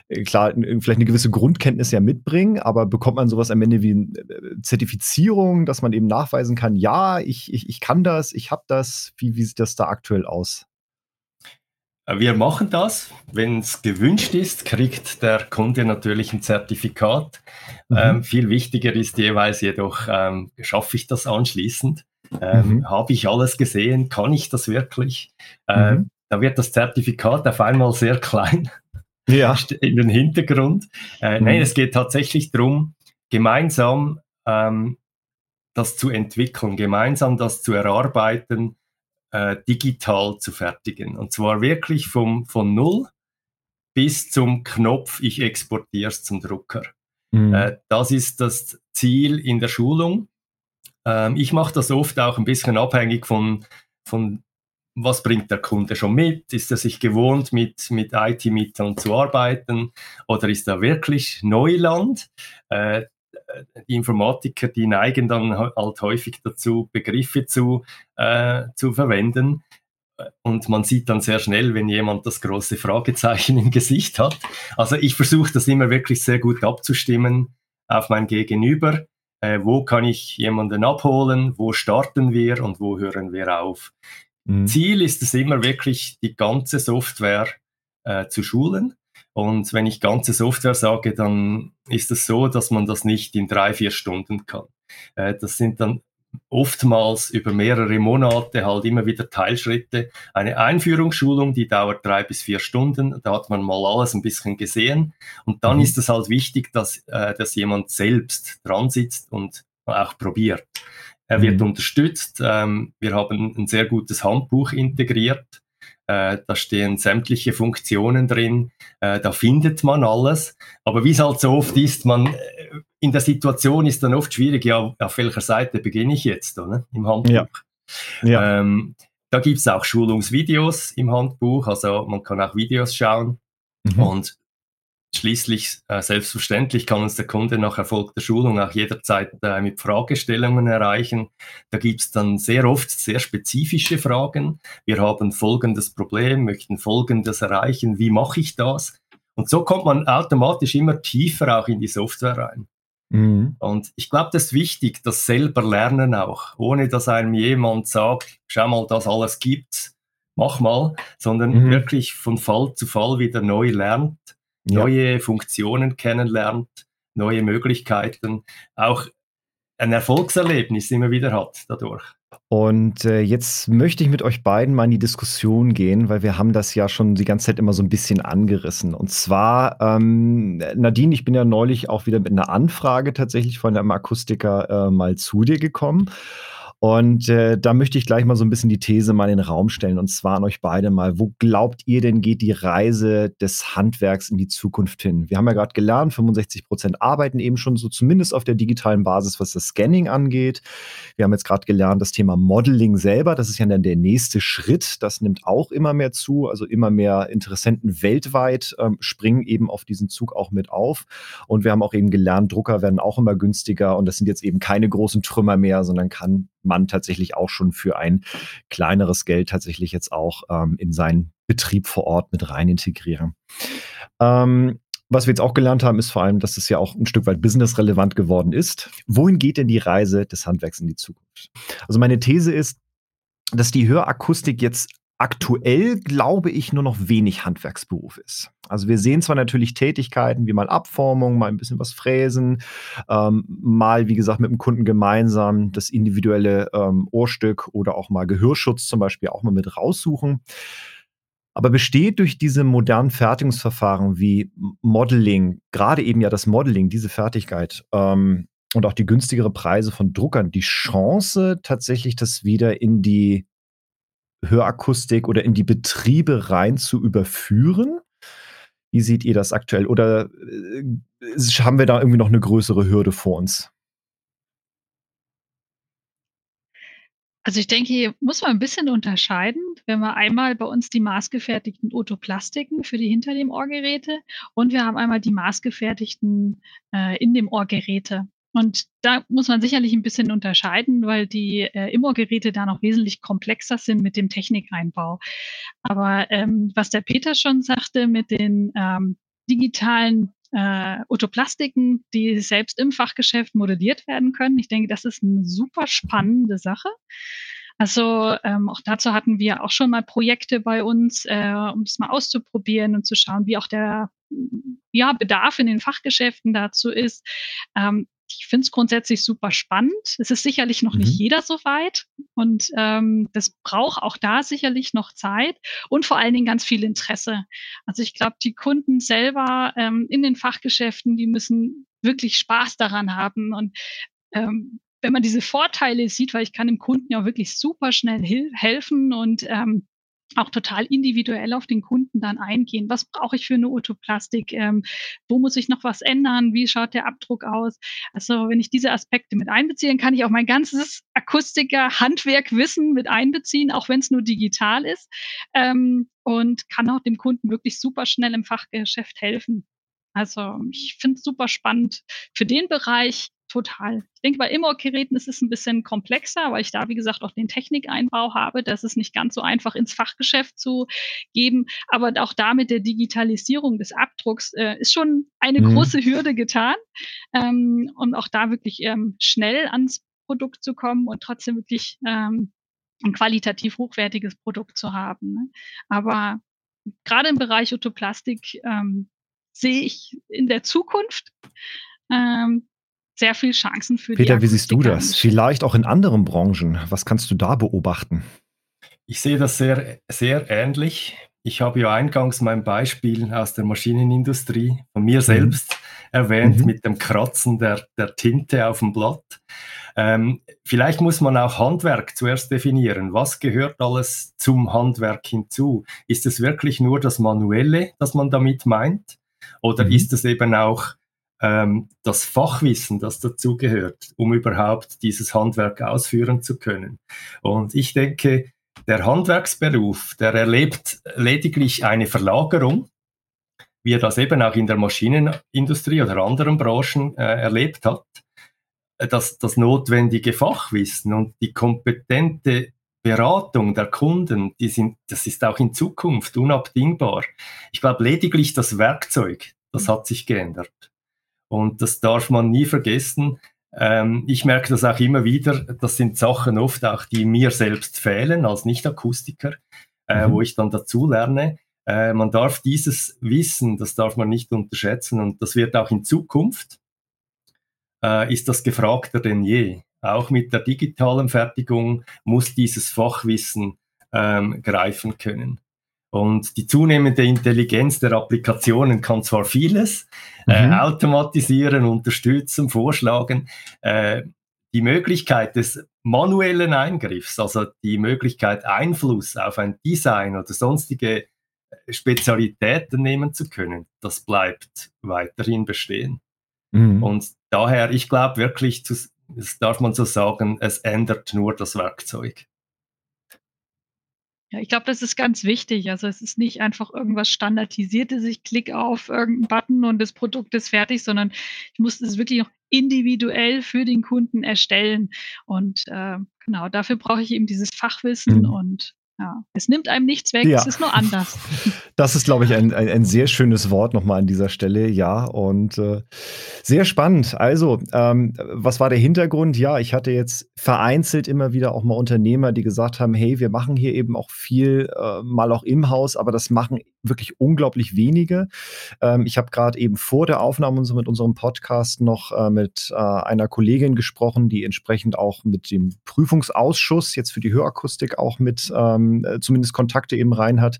äh, klar, vielleicht eine gewisse Grundkenntnis ja mitbringen, aber bekommt man sowas am Ende wie äh, Zertifizierung, dass man eben nachweisen kann, ja, ich, ich, ich kann das, ich habe das. Wie, wie sieht das da aktuell aus? Wir machen das. Wenn es gewünscht ist, kriegt der Kunde natürlich ein Zertifikat. Mhm. Ähm, viel wichtiger ist jeweils jedoch, ähm, schaffe ich das anschließend? Ähm, mhm. Habe ich alles gesehen? Kann ich das wirklich? Äh, mhm. Da wird das Zertifikat auf einmal sehr klein ja. in den Hintergrund. Äh, Nein, mhm. es geht tatsächlich darum, gemeinsam ähm, das zu entwickeln, gemeinsam das zu erarbeiten, äh, digital zu fertigen. Und zwar wirklich vom, von Null bis zum Knopf, ich exportiere es zum Drucker. Mhm. Äh, das ist das Ziel in der Schulung. Ähm, ich mache das oft auch ein bisschen abhängig von, von was bringt der Kunde schon mit? Ist er sich gewohnt, mit, mit IT-Mietern zu arbeiten? Oder ist er wirklich Neuland? Äh, die Informatiker, die neigen dann halt häufig dazu, Begriffe zu, äh, zu verwenden. Und man sieht dann sehr schnell, wenn jemand das große Fragezeichen im Gesicht hat. Also ich versuche das immer wirklich sehr gut abzustimmen auf mein Gegenüber. Äh, wo kann ich jemanden abholen? Wo starten wir und wo hören wir auf? Mhm. Ziel ist es immer wirklich, die ganze Software äh, zu schulen. Und wenn ich ganze Software sage, dann ist es so, dass man das nicht in drei, vier Stunden kann. Äh, das sind dann oftmals über mehrere Monate halt immer wieder Teilschritte. Eine Einführungsschulung, die dauert drei bis vier Stunden. Da hat man mal alles ein bisschen gesehen. Und dann mhm. ist es halt wichtig, dass, äh, dass jemand selbst dran sitzt und auch probiert. Er wird mhm. unterstützt. Ähm, wir haben ein sehr gutes Handbuch integriert. Äh, da stehen sämtliche Funktionen drin. Äh, da findet man alles. Aber wie es halt so oft ist, man äh, in der Situation ist dann oft schwierig, ja, auf welcher Seite beginne ich jetzt oder, im Handbuch. Ja. ja. Ähm, da gibt es auch Schulungsvideos im Handbuch, also man kann auch Videos schauen. Mhm. Und Schließlich, äh, selbstverständlich, kann uns der Kunde nach erfolgter Schulung auch jederzeit äh, mit Fragestellungen erreichen. Da gibt es dann sehr oft sehr spezifische Fragen. Wir haben folgendes Problem, möchten folgendes erreichen, wie mache ich das? Und so kommt man automatisch immer tiefer auch in die Software rein. Mhm. Und ich glaube, das ist wichtig, das selber lernen auch, ohne dass einem jemand sagt, schau mal, das alles gibt's, mach mal, sondern mhm. wirklich von Fall zu Fall wieder neu lernt neue ja. Funktionen kennenlernt, neue Möglichkeiten, auch ein Erfolgserlebnis immer wieder hat dadurch. Und äh, jetzt möchte ich mit euch beiden mal in die Diskussion gehen, weil wir haben das ja schon die ganze Zeit immer so ein bisschen angerissen. Und zwar, ähm, Nadine, ich bin ja neulich auch wieder mit einer Anfrage tatsächlich von einem Akustiker äh, mal zu dir gekommen. Und äh, da möchte ich gleich mal so ein bisschen die These mal in den Raum stellen und zwar an euch beide mal. Wo glaubt ihr denn geht die Reise des Handwerks in die Zukunft hin? Wir haben ja gerade gelernt, 65 Prozent arbeiten eben schon so zumindest auf der digitalen Basis, was das Scanning angeht. Wir haben jetzt gerade gelernt, das Thema Modeling selber, das ist ja dann der nächste Schritt. Das nimmt auch immer mehr zu. Also immer mehr Interessenten weltweit ähm, springen eben auf diesen Zug auch mit auf. Und wir haben auch eben gelernt, Drucker werden auch immer günstiger und das sind jetzt eben keine großen Trümmer mehr, sondern kann man tatsächlich auch schon für ein kleineres Geld tatsächlich jetzt auch ähm, in seinen Betrieb vor Ort mit rein integrieren. Ähm, was wir jetzt auch gelernt haben, ist vor allem, dass es ja auch ein Stück weit businessrelevant geworden ist. Wohin geht denn die Reise des Handwerks in die Zukunft? Also meine These ist, dass die Hörakustik jetzt aktuell, glaube ich, nur noch wenig Handwerksberuf ist. Also wir sehen zwar natürlich Tätigkeiten wie mal Abformung, mal ein bisschen was fräsen, ähm, mal, wie gesagt, mit dem Kunden gemeinsam das individuelle ähm, Ohrstück oder auch mal Gehörschutz zum Beispiel auch mal mit raussuchen. Aber besteht durch diese modernen Fertigungsverfahren wie Modeling, gerade eben ja das Modeling, diese Fertigkeit, ähm, und auch die günstigere Preise von Druckern, die Chance tatsächlich, das wieder in die Hörakustik oder in die Betriebe rein zu überführen? Wie seht ihr das aktuell? Oder äh, haben wir da irgendwie noch eine größere Hürde vor uns? Also ich denke, hier muss man ein bisschen unterscheiden, wenn wir einmal bei uns die maßgefertigten Otoplastiken für die hinter dem Ohrgeräte und wir haben einmal die maßgefertigten äh, in dem Ohrgeräte. Und da muss man sicherlich ein bisschen unterscheiden, weil die äh, Immo-Geräte da noch wesentlich komplexer sind mit dem Technikeinbau. Aber ähm, was der Peter schon sagte mit den ähm, digitalen äh, Otoplastiken, die selbst im Fachgeschäft modelliert werden können, ich denke, das ist eine super spannende Sache. Also ähm, auch dazu hatten wir auch schon mal Projekte bei uns, äh, um das mal auszuprobieren und zu schauen, wie auch der ja, Bedarf in den Fachgeschäften dazu ist. Ähm, ich finde es grundsätzlich super spannend. Es ist sicherlich noch mhm. nicht jeder so weit und ähm, das braucht auch da sicherlich noch Zeit und vor allen Dingen ganz viel Interesse. Also ich glaube, die Kunden selber ähm, in den Fachgeschäften, die müssen wirklich Spaß daran haben und ähm, wenn man diese Vorteile sieht, weil ich kann dem Kunden ja wirklich super schnell helfen und ähm, auch total individuell auf den Kunden dann eingehen. Was brauche ich für eine Otoplastik? Ähm, wo muss ich noch was ändern? Wie schaut der Abdruck aus? Also wenn ich diese Aspekte mit einbeziehe, kann ich auch mein ganzes Akustiker-Handwerkwissen mit einbeziehen, auch wenn es nur digital ist. Ähm, und kann auch dem Kunden wirklich super schnell im Fachgeschäft helfen. Also ich finde es super spannend für den Bereich total. Ich denke, bei Immo-Geräten ist es ein bisschen komplexer, weil ich da, wie gesagt, auch den Technikeinbau habe. Das ist nicht ganz so einfach ins Fachgeschäft zu geben. Aber auch da mit der Digitalisierung des Abdrucks äh, ist schon eine mhm. große Hürde getan. Ähm, und auch da wirklich ähm, schnell ans Produkt zu kommen und trotzdem wirklich ähm, ein qualitativ hochwertiges Produkt zu haben. Ne? Aber gerade im Bereich Otoplastik ähm, sehe ich in der Zukunft ähm, sehr viel Chancen für Peter, die wie siehst du das? Vielleicht auch in anderen Branchen. Was kannst du da beobachten? Ich sehe das sehr, sehr ähnlich. Ich habe ja eingangs mein Beispiel aus der Maschinenindustrie von mir mhm. selbst erwähnt mhm. mit dem Kratzen der, der Tinte auf dem Blatt. Ähm, vielleicht muss man auch Handwerk zuerst definieren. Was gehört alles zum Handwerk hinzu? Ist es wirklich nur das Manuelle, das man damit meint? Oder mhm. ist es eben auch ähm, das Fachwissen, das dazugehört, um überhaupt dieses Handwerk ausführen zu können. Und ich denke, der Handwerksberuf, der erlebt lediglich eine Verlagerung, wie er das eben auch in der Maschinenindustrie oder anderen Branchen äh, erlebt hat. dass das notwendige Fachwissen und die kompetente Beratung der Kunden, die sind, das ist auch in Zukunft unabdingbar. Ich glaube, lediglich das Werkzeug, das hat sich geändert. Und das darf man nie vergessen. Ähm, ich merke das auch immer wieder. Das sind Sachen oft auch, die mir selbst fehlen als Nicht-Akustiker, äh, mhm. wo ich dann dazu lerne. Äh, man darf dieses Wissen, das darf man nicht unterschätzen und das wird auch in Zukunft, äh, ist das gefragter denn je. Auch mit der digitalen Fertigung muss dieses Fachwissen ähm, greifen können. Und die zunehmende Intelligenz der Applikationen kann zwar vieles äh, mhm. äh, automatisieren, unterstützen, vorschlagen. Äh, die Möglichkeit des manuellen Eingriffs, also die Möglichkeit Einfluss auf ein Design oder sonstige äh, Spezialitäten nehmen zu können, das bleibt weiterhin bestehen. Mhm. Und daher, ich glaube wirklich, das darf man so sagen, es ändert nur das Werkzeug. Ja, ich glaube, das ist ganz wichtig. Also es ist nicht einfach irgendwas Standardisiertes, ich klicke auf irgendeinen Button und das Produkt ist fertig, sondern ich muss es wirklich auch individuell für den Kunden erstellen. Und äh, genau, dafür brauche ich eben dieses Fachwissen mhm. und ja, es nimmt einem nichts weg, ja. es ist nur anders. Das ist, glaube ich, ein, ein, ein, sehr schönes Wort nochmal an dieser Stelle, ja. Und äh, sehr spannend. Also, ähm, was war der Hintergrund? Ja, ich hatte jetzt vereinzelt immer wieder auch mal Unternehmer, die gesagt haben, hey, wir machen hier eben auch viel, äh, mal auch im Haus, aber das machen wirklich unglaublich wenige. Ähm, ich habe gerade eben vor der Aufnahme mit unserem Podcast noch äh, mit äh, einer Kollegin gesprochen, die entsprechend auch mit dem Prüfungsausschuss jetzt für die Hörakustik auch mit ähm, äh, zumindest Kontakte eben rein hat.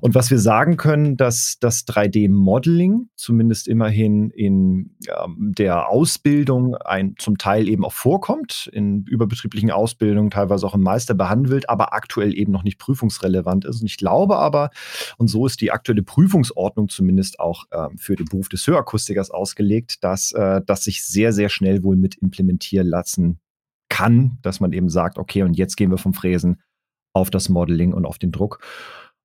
Und was wir sagen können, dass das 3D-Modeling zumindest immerhin in ähm, der Ausbildung ein, zum Teil eben auch vorkommt, in überbetrieblichen Ausbildungen, teilweise auch im Meister behandelt, aber aktuell eben noch nicht prüfungsrelevant ist. Und ich glaube aber, und so ist die aktuelle Prüfungsordnung zumindest auch äh, für den Beruf des Hörakustikers ausgelegt, dass äh, das sich sehr, sehr schnell wohl mit implementieren lassen kann, dass man eben sagt, okay, und jetzt gehen wir vom Fräsen auf das Modeling und auf den Druck.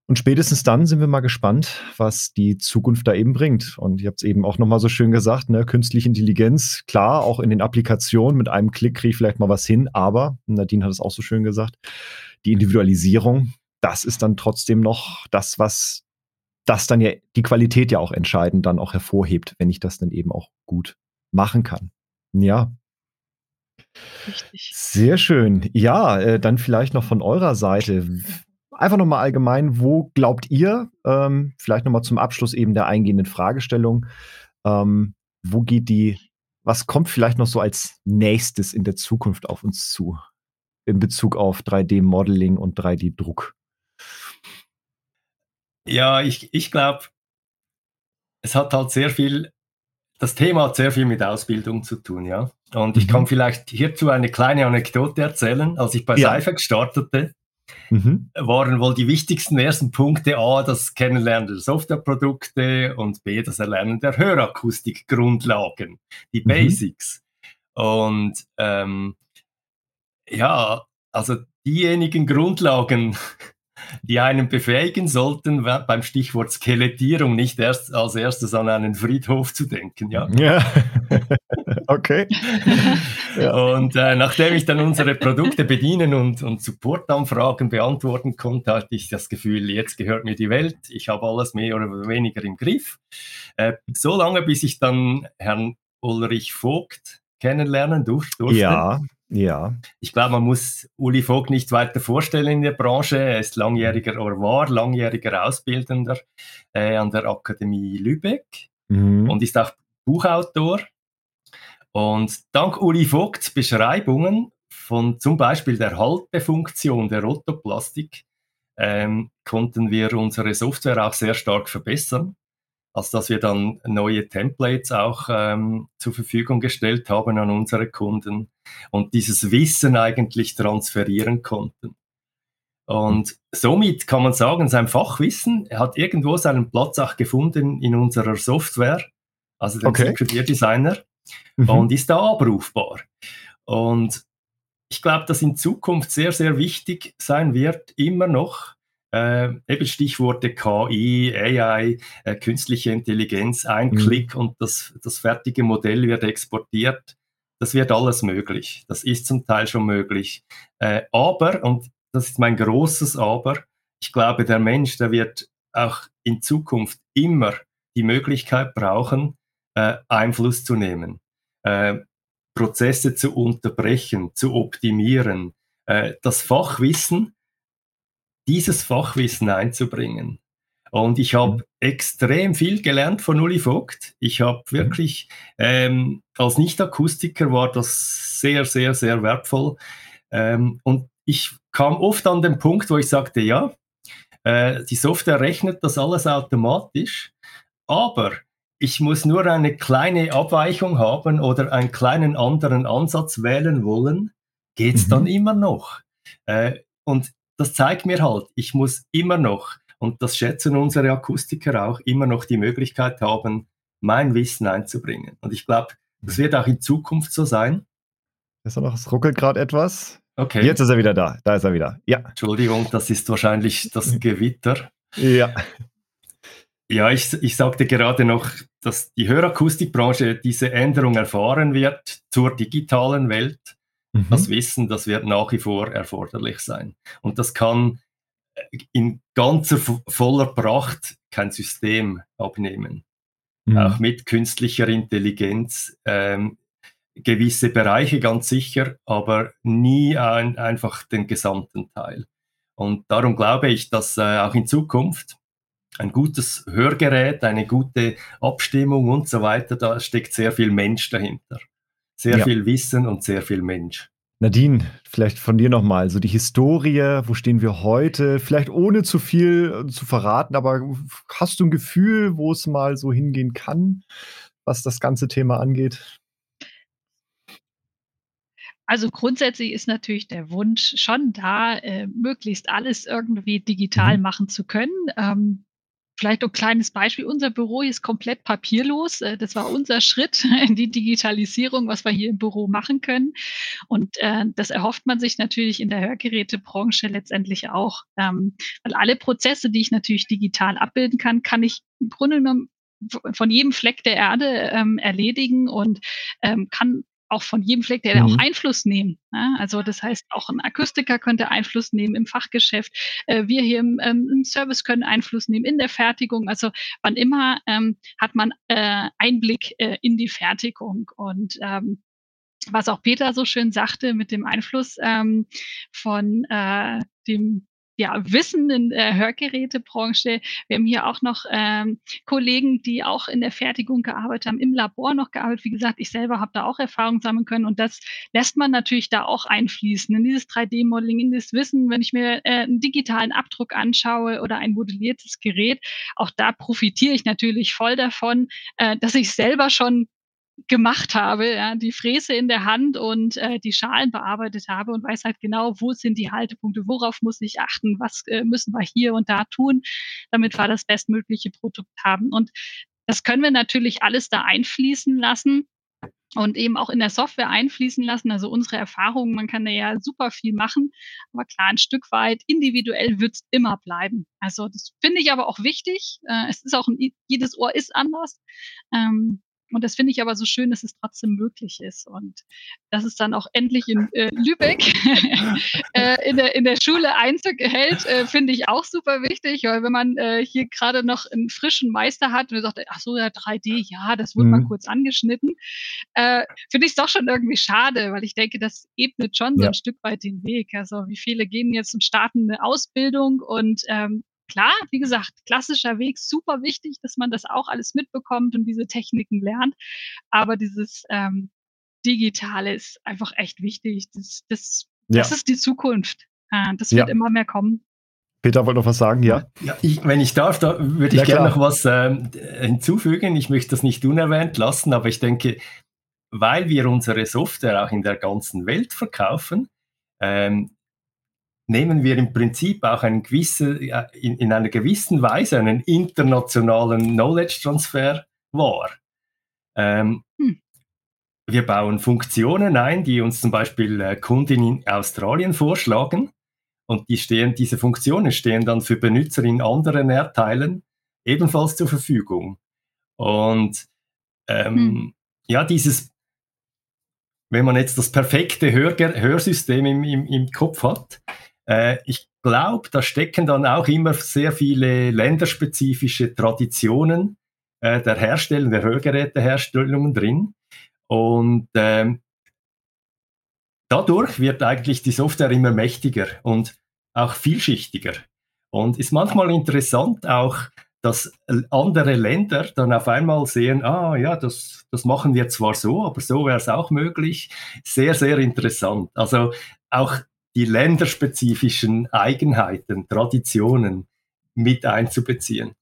Und spätestens dann sind wir mal gespannt, was die Zukunft da eben bringt. Und ihr habt es eben auch nochmal so schön gesagt, ne, künstliche Intelligenz, klar, auch in den Applikationen, mit einem Klick kriege ich vielleicht mal was hin, aber, Nadine hat es auch so schön gesagt, die Individualisierung, das ist dann trotzdem noch das, was das dann ja die Qualität ja auch entscheidend dann auch hervorhebt, wenn ich das dann eben auch gut machen kann. Ja, Richtig. Sehr schön. Ja, äh, dann vielleicht noch von eurer Seite. Einfach nochmal allgemein, wo glaubt ihr, ähm, vielleicht nochmal zum Abschluss eben der eingehenden Fragestellung, ähm, wo geht die, was kommt vielleicht noch so als nächstes in der Zukunft auf uns zu in Bezug auf 3D-Modeling und 3D-Druck? Ja, ich, ich glaube, es hat halt sehr viel, das Thema hat sehr viel mit Ausbildung zu tun, ja. Und ich kann mhm. vielleicht hierzu eine kleine Anekdote erzählen. Als ich bei ja. Cypher startete, mhm. waren wohl die wichtigsten ersten Punkte A, das Kennenlernen der Softwareprodukte und B, das Erlernen der Hörakustikgrundlagen, die mhm. Basics. Und ähm, ja, also diejenigen Grundlagen, die einen befähigen sollten, beim Stichwort Skelettierung nicht erst als erstes an einen Friedhof zu denken. Ja. ja. okay. Und äh, nachdem ich dann unsere Produkte bedienen und, und Supportanfragen beantworten konnte, hatte ich das Gefühl, jetzt gehört mir die Welt. Ich habe alles mehr oder weniger im Griff. Äh, so lange, bis ich dann Herrn Ulrich Vogt kennenlernen durfte. Ja, ja. Ich glaube, man muss Uli Vogt nicht weiter vorstellen in der Branche. Er ist langjähriger oder war langjähriger Ausbildender äh, an der Akademie Lübeck mhm. und ist auch Buchautor. Und dank Uli Vogts Beschreibungen von zum Beispiel der Haltefunktion der Rotoplastik ähm, konnten wir unsere Software auch sehr stark verbessern als dass wir dann neue Templates auch ähm, zur Verfügung gestellt haben an unsere Kunden und dieses Wissen eigentlich transferieren konnten. Und somit kann man sagen, sein Fachwissen hat irgendwo seinen Platz auch gefunden in unserer Software, also den okay. Secret Designer, mhm. und ist da abrufbar. Und ich glaube, dass in Zukunft sehr, sehr wichtig sein wird, immer noch äh, eben Stichworte KI, AI, äh, künstliche Intelligenz, ein mhm. Klick und das, das fertige Modell wird exportiert. Das wird alles möglich. Das ist zum Teil schon möglich. Äh, aber, und das ist mein großes Aber, ich glaube, der Mensch, der wird auch in Zukunft immer die Möglichkeit brauchen, äh, Einfluss zu nehmen, äh, Prozesse zu unterbrechen, zu optimieren, äh, das Fachwissen dieses Fachwissen einzubringen. Und ich habe mhm. extrem viel gelernt von Uli Vogt. Ich habe mhm. wirklich, ähm, als Nicht-Akustiker war das sehr, sehr, sehr wertvoll. Ähm, und ich kam oft an den Punkt, wo ich sagte, ja, äh, die Software rechnet das alles automatisch, aber ich muss nur eine kleine Abweichung haben oder einen kleinen anderen Ansatz wählen wollen, geht's mhm. dann immer noch. Äh, und das zeigt mir halt, ich muss immer noch, und das schätzen unsere Akustiker auch, immer noch die Möglichkeit haben, mein Wissen einzubringen. Und ich glaube, das wird auch in Zukunft so sein. Er noch, es ruckelt gerade etwas. Okay. Jetzt ist er wieder da. Da ist er wieder. Ja. Entschuldigung, das ist wahrscheinlich das Gewitter. Ja. Ja, ich, ich sagte gerade noch, dass die Hörakustikbranche diese Änderung erfahren wird zur digitalen Welt. Mhm. Das Wissen, das wird nach wie vor erforderlich sein. Und das kann in ganzer voller Pracht kein System abnehmen. Mhm. Auch mit künstlicher Intelligenz ähm, gewisse Bereiche ganz sicher, aber nie ein, einfach den gesamten Teil. Und darum glaube ich, dass äh, auch in Zukunft ein gutes Hörgerät, eine gute Abstimmung und so weiter, da steckt sehr viel Mensch dahinter sehr ja. viel Wissen und sehr viel Mensch. Nadine, vielleicht von dir nochmal, so die Historie, wo stehen wir heute? Vielleicht ohne zu viel äh, zu verraten, aber hast du ein Gefühl, wo es mal so hingehen kann, was das ganze Thema angeht? Also grundsätzlich ist natürlich der Wunsch schon da, äh, möglichst alles irgendwie digital mhm. machen zu können. Ähm, Vielleicht ein kleines Beispiel. Unser Büro ist komplett papierlos. Äh, das war unser Schritt in die Digitalisierung, was wir hier im Büro machen können. Und äh, das erhofft man sich natürlich in der Hörgerätebranche letztendlich auch. Ähm, weil alle Prozesse, die ich natürlich digital abbilden kann, kann ich im Grunde genommen von jedem Fleck der Erde ähm, erledigen und ähm, kann auch von jedem Fleck, der mhm. auch Einfluss nehmen. Ja? Also das heißt, auch ein Akustiker könnte Einfluss nehmen im Fachgeschäft. Äh, wir hier im, ähm, im, Service können Einfluss nehmen in der Fertigung. Also wann immer ähm, hat man äh, Einblick äh, in die Fertigung und ähm, was auch Peter so schön sagte mit dem Einfluss ähm, von äh, dem ja, Wissen in der Hörgerätebranche. Wir haben hier auch noch ähm, Kollegen, die auch in der Fertigung gearbeitet haben, im Labor noch gearbeitet. Wie gesagt, ich selber habe da auch Erfahrung sammeln können und das lässt man natürlich da auch einfließen in dieses 3D-Modeling, in das Wissen, wenn ich mir äh, einen digitalen Abdruck anschaue oder ein modelliertes Gerät. Auch da profitiere ich natürlich voll davon, äh, dass ich selber schon gemacht habe, ja, die Fräse in der Hand und äh, die Schalen bearbeitet habe und weiß halt genau, wo sind die Haltepunkte, worauf muss ich achten, was äh, müssen wir hier und da tun, damit wir das bestmögliche Produkt haben. Und das können wir natürlich alles da einfließen lassen und eben auch in der Software einfließen lassen. Also unsere Erfahrungen, man kann da ja super viel machen, aber klar, ein Stück weit individuell wird es immer bleiben. Also das finde ich aber auch wichtig. Äh, es ist auch ein, jedes Ohr ist anders. Und das finde ich aber so schön, dass es trotzdem möglich ist. Und dass es dann auch endlich in äh, Lübeck äh, in, der, in der Schule Einzug hält, äh, finde ich auch super wichtig. Weil wenn man äh, hier gerade noch einen frischen Meister hat und sagt, ach so, ja, 3D, ja, das wurde mhm. mal kurz angeschnitten, äh, finde ich es doch schon irgendwie schade, weil ich denke, das ebnet schon ja. so ein Stück weit den Weg. Also wie viele gehen jetzt und starten eine Ausbildung und ähm, klar, wie gesagt, klassischer Weg, super wichtig, dass man das auch alles mitbekommt und diese Techniken lernt. Aber dieses ähm, Digitale ist einfach echt wichtig. Das, das, ja. das ist die Zukunft. Äh, das wird ja. immer mehr kommen. Peter wollte noch was sagen, ja? ja ich, wenn ich darf, da würde ich ja, gerne noch was ähm, hinzufügen. Ich möchte das nicht unerwähnt lassen, aber ich denke, weil wir unsere Software auch in der ganzen Welt verkaufen, ähm, nehmen wir im Prinzip auch einen gewissen, in, in einer gewissen Weise einen internationalen Knowledge Transfer wahr. Ähm, hm. Wir bauen Funktionen ein, die uns zum Beispiel äh, Kunden in Australien vorschlagen. Und die stehen, diese Funktionen stehen dann für Benutzer in anderen Erdteilen ebenfalls zur Verfügung. Und ähm, hm. ja, dieses, wenn man jetzt das perfekte Hör Hörsystem im, im, im Kopf hat, äh, ich glaube, da stecken dann auch immer sehr viele länderspezifische Traditionen äh, der Herstellung, der Hörgeräteherstellungen drin. Und ähm, dadurch wird eigentlich die Software immer mächtiger und auch vielschichtiger. Und ist manchmal interessant auch, dass andere Länder dann auf einmal sehen, ah ja, das, das machen wir zwar so, aber so wäre es auch möglich. Sehr, sehr interessant. Also auch die länderspezifischen Eigenheiten, Traditionen mit einzubeziehen.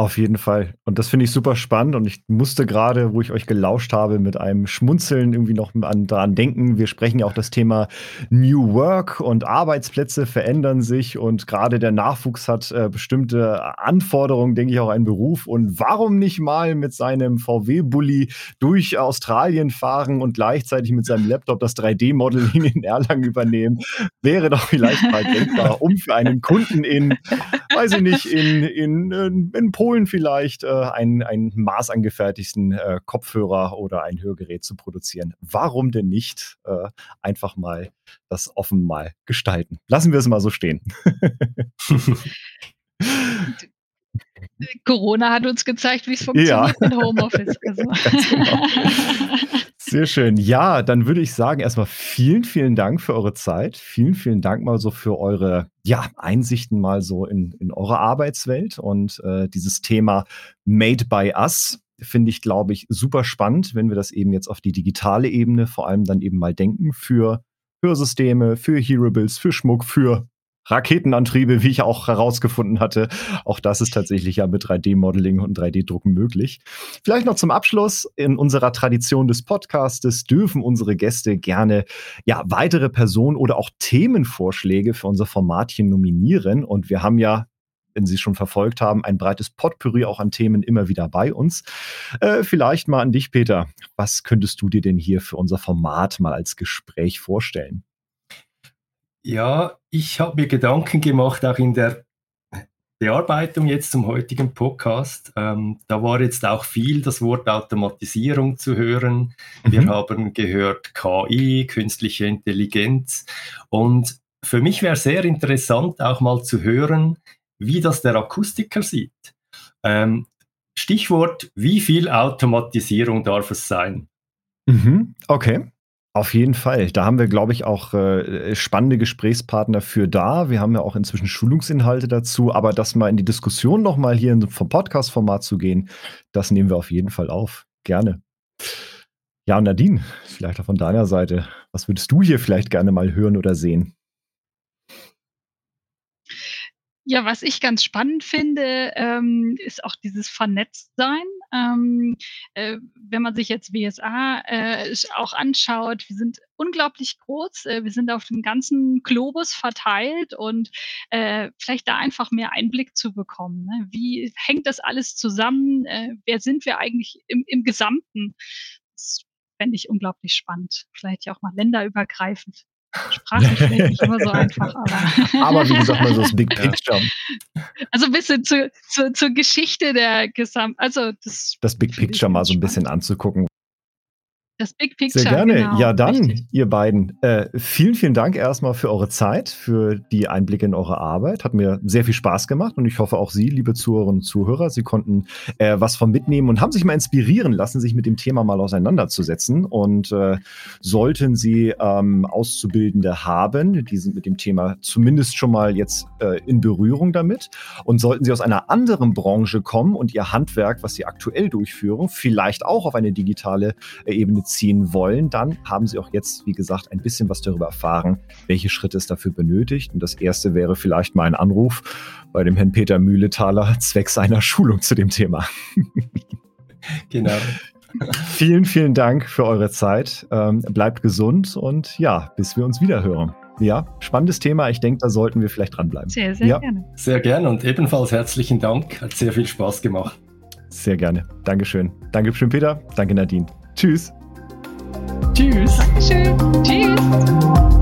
Auf jeden Fall. Und das finde ich super spannend. Und ich musste gerade, wo ich euch gelauscht habe, mit einem Schmunzeln irgendwie noch an, daran denken. Wir sprechen ja auch das Thema New Work und Arbeitsplätze verändern sich. Und gerade der Nachwuchs hat äh, bestimmte Anforderungen, denke ich, auch einen Beruf. Und warum nicht mal mit seinem VW-Bully durch Australien fahren und gleichzeitig mit seinem Laptop das 3D-Modeling in Erlangen übernehmen? Wäre doch vielleicht mal denkbar, um für einen Kunden in, weiß ich nicht, in, in, in Polen Polen vielleicht äh, einen, einen maßangefertigten äh, Kopfhörer oder ein Hörgerät zu produzieren. Warum denn nicht äh, einfach mal das offen mal gestalten? Lassen wir es mal so stehen. Corona hat uns gezeigt, wie es funktioniert ja. mit Homeoffice. Also. Genau. Sehr schön. Ja, dann würde ich sagen, erstmal vielen, vielen Dank für eure Zeit. Vielen, vielen Dank mal so für eure ja, Einsichten mal so in, in eure Arbeitswelt und äh, dieses Thema Made by Us finde ich, glaube ich, super spannend, wenn wir das eben jetzt auf die digitale Ebene vor allem dann eben mal denken für Hörsysteme, für Hearables, für Schmuck, für Raketenantriebe, wie ich auch herausgefunden hatte. Auch das ist tatsächlich ja mit 3D-Modeling und 3D-Drucken möglich. Vielleicht noch zum Abschluss. In unserer Tradition des Podcastes dürfen unsere Gäste gerne ja weitere Personen oder auch Themenvorschläge für unser Formatchen nominieren. Und wir haben ja wenn Sie schon verfolgt haben, ein breites Potpourri auch an Themen immer wieder bei uns. Äh, vielleicht mal an dich, Peter. Was könntest du dir denn hier für unser Format mal als Gespräch vorstellen? Ja, ich habe mir Gedanken gemacht, auch in der Bearbeitung jetzt zum heutigen Podcast. Ähm, da war jetzt auch viel das Wort Automatisierung zu hören. Mhm. Wir haben gehört KI, künstliche Intelligenz. Und für mich wäre sehr interessant, auch mal zu hören, wie das der Akustiker sieht. Ähm, Stichwort, wie viel Automatisierung darf es sein? Mhm. Okay. Auf jeden Fall. Da haben wir, glaube ich, auch äh, spannende Gesprächspartner für da. Wir haben ja auch inzwischen Schulungsinhalte dazu, aber das mal in die Diskussion nochmal hier vom Podcast-Format zu gehen, das nehmen wir auf jeden Fall auf. Gerne. Ja, Nadine, vielleicht auch von deiner Seite. Was würdest du hier vielleicht gerne mal hören oder sehen? Ja, was ich ganz spannend finde, ähm, ist auch dieses Vernetztsein. Ähm, äh, wenn man sich jetzt WSA äh, auch anschaut, wir sind unglaublich groß, äh, wir sind auf dem ganzen Globus verteilt und äh, vielleicht da einfach mehr Einblick zu bekommen. Ne? Wie hängt das alles zusammen? Äh, wer sind wir eigentlich im, im Gesamten? Das fände ich unglaublich spannend. Vielleicht ja auch mal länderübergreifend. Sprache vielleicht nicht immer so einfach, aber. aber wie gesagt, mal so das Big Picture. Also ein bisschen zu, zu, zur Geschichte der Gesamt, also das. Das Big Picture mal so ein bisschen anzugucken, das Big Picture. Sehr gerne. Genau, ja, dann, richtig. ihr beiden. Äh, vielen, vielen Dank erstmal für eure Zeit, für die Einblicke in eure Arbeit. Hat mir sehr viel Spaß gemacht und ich hoffe auch Sie, liebe Zuhörerinnen und Zuhörer, Sie konnten äh, was von mitnehmen und haben sich mal inspirieren lassen, sich mit dem Thema mal auseinanderzusetzen. Und äh, sollten Sie ähm, Auszubildende haben, die sind mit dem Thema zumindest schon mal jetzt äh, in Berührung damit. Und sollten Sie aus einer anderen Branche kommen und Ihr Handwerk, was Sie aktuell durchführen, vielleicht auch auf eine digitale äh, Ebene ziehen wollen, dann haben Sie auch jetzt, wie gesagt, ein bisschen was darüber erfahren, welche Schritte es dafür benötigt. Und das erste wäre vielleicht mal ein Anruf bei dem Herrn Peter Mühletaler zwecks einer Schulung zu dem Thema. genau. vielen, vielen Dank für eure Zeit. Ähm, bleibt gesund und ja, bis wir uns wieder hören. Ja, spannendes Thema. Ich denke, da sollten wir vielleicht dranbleiben. Sehr, sehr ja. gerne. Sehr gerne und ebenfalls herzlichen Dank. Hat sehr viel Spaß gemacht. Sehr gerne. Dankeschön. Dankeschön, Peter. Danke, Nadine. Tschüss. Tschüss. Dankeschön. Tschüss.